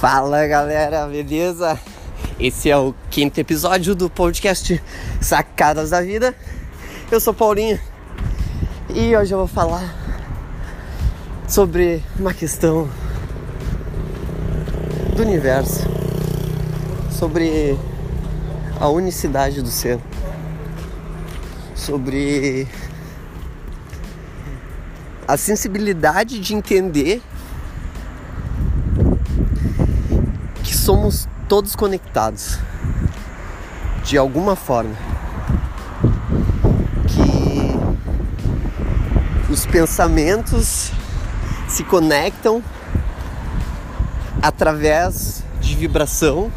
Fala galera, beleza? Esse é o quinto episódio do podcast Sacadas da Vida. Eu sou Paulinho e hoje eu vou falar sobre uma questão do universo, sobre a unicidade do ser, sobre a sensibilidade de entender que somos todos conectados de alguma forma. Que os pensamentos se conectam através de vibração.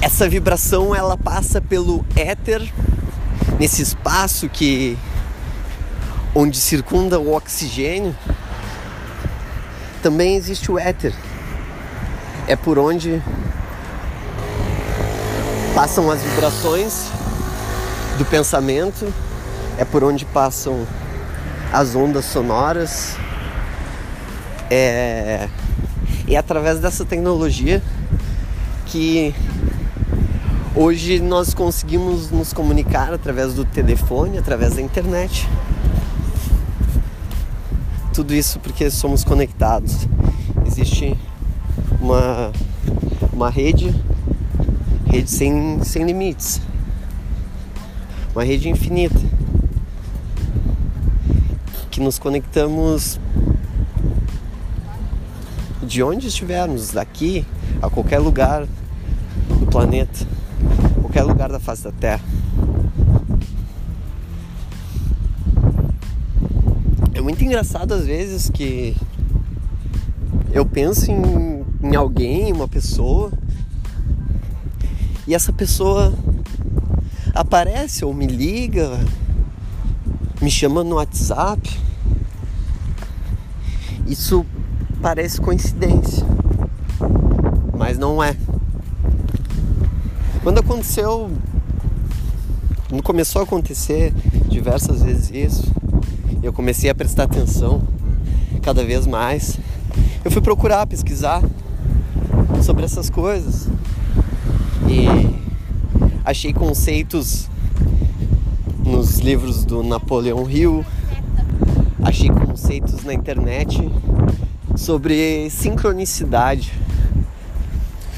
Essa vibração ela passa pelo éter nesse espaço que onde circunda o oxigênio, também existe o éter. É por onde passam as vibrações do pensamento, é por onde passam as ondas sonoras. É, é através dessa tecnologia que hoje nós conseguimos nos comunicar através do telefone, através da internet. Tudo isso porque somos conectados. Existe uma, uma rede, rede sem, sem limites, uma rede infinita, que nos conectamos de onde estivermos, daqui a qualquer lugar do planeta, qualquer lugar da face da Terra. muito engraçado às vezes que eu penso em, em alguém, uma pessoa, e essa pessoa aparece ou me liga, me chama no WhatsApp. Isso parece coincidência, mas não é. Quando aconteceu, quando começou a acontecer diversas vezes isso, eu comecei a prestar atenção cada vez mais. Eu fui procurar, pesquisar sobre essas coisas e achei conceitos nos livros do Napoleão Hill, achei conceitos na internet sobre sincronicidade,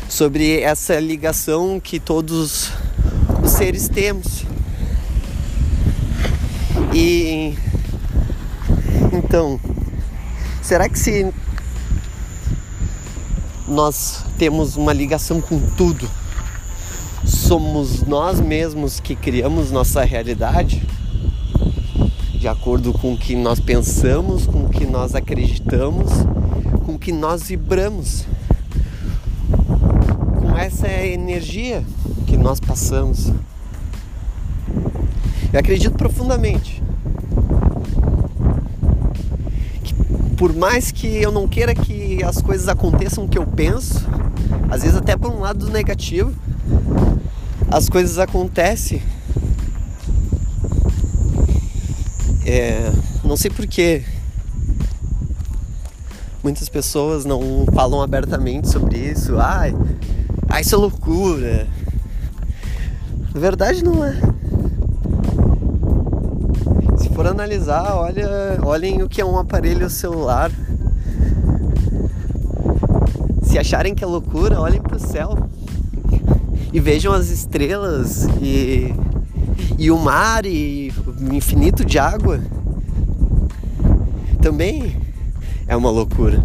sobre essa ligação que todos os seres temos. E então, será que se nós temos uma ligação com tudo, somos nós mesmos que criamos nossa realidade? De acordo com o que nós pensamos, com o que nós acreditamos, com o que nós vibramos, com essa energia que nós passamos. Eu acredito profundamente por mais que eu não queira que as coisas aconteçam o que eu penso, às vezes até por um lado negativo, as coisas acontecem. É, não sei porquê. Muitas pessoas não falam abertamente sobre isso. Ai, ai isso é loucura. Na verdade não é for analisar, olha, olhem o que é um aparelho celular. Se acharem que é loucura, olhem para o céu e vejam as estrelas e, e o mar e o infinito de água. Também é uma loucura.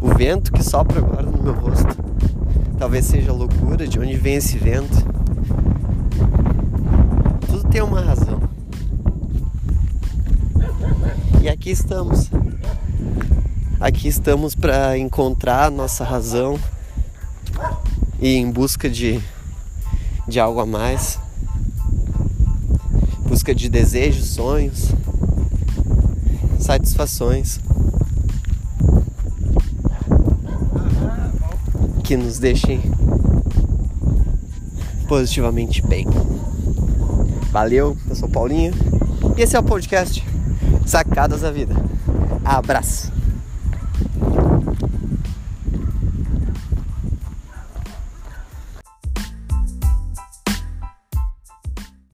O vento que sopra agora no meu rosto talvez seja loucura. De onde vem esse vento? Tudo tem uma razão. E aqui estamos. Aqui estamos para encontrar nossa razão e em busca de, de algo a mais, busca de desejos, sonhos, satisfações que nos deixem positivamente bem. Valeu, eu sou Paulinho e esse é o podcast Sacadas da Vida. Abraço!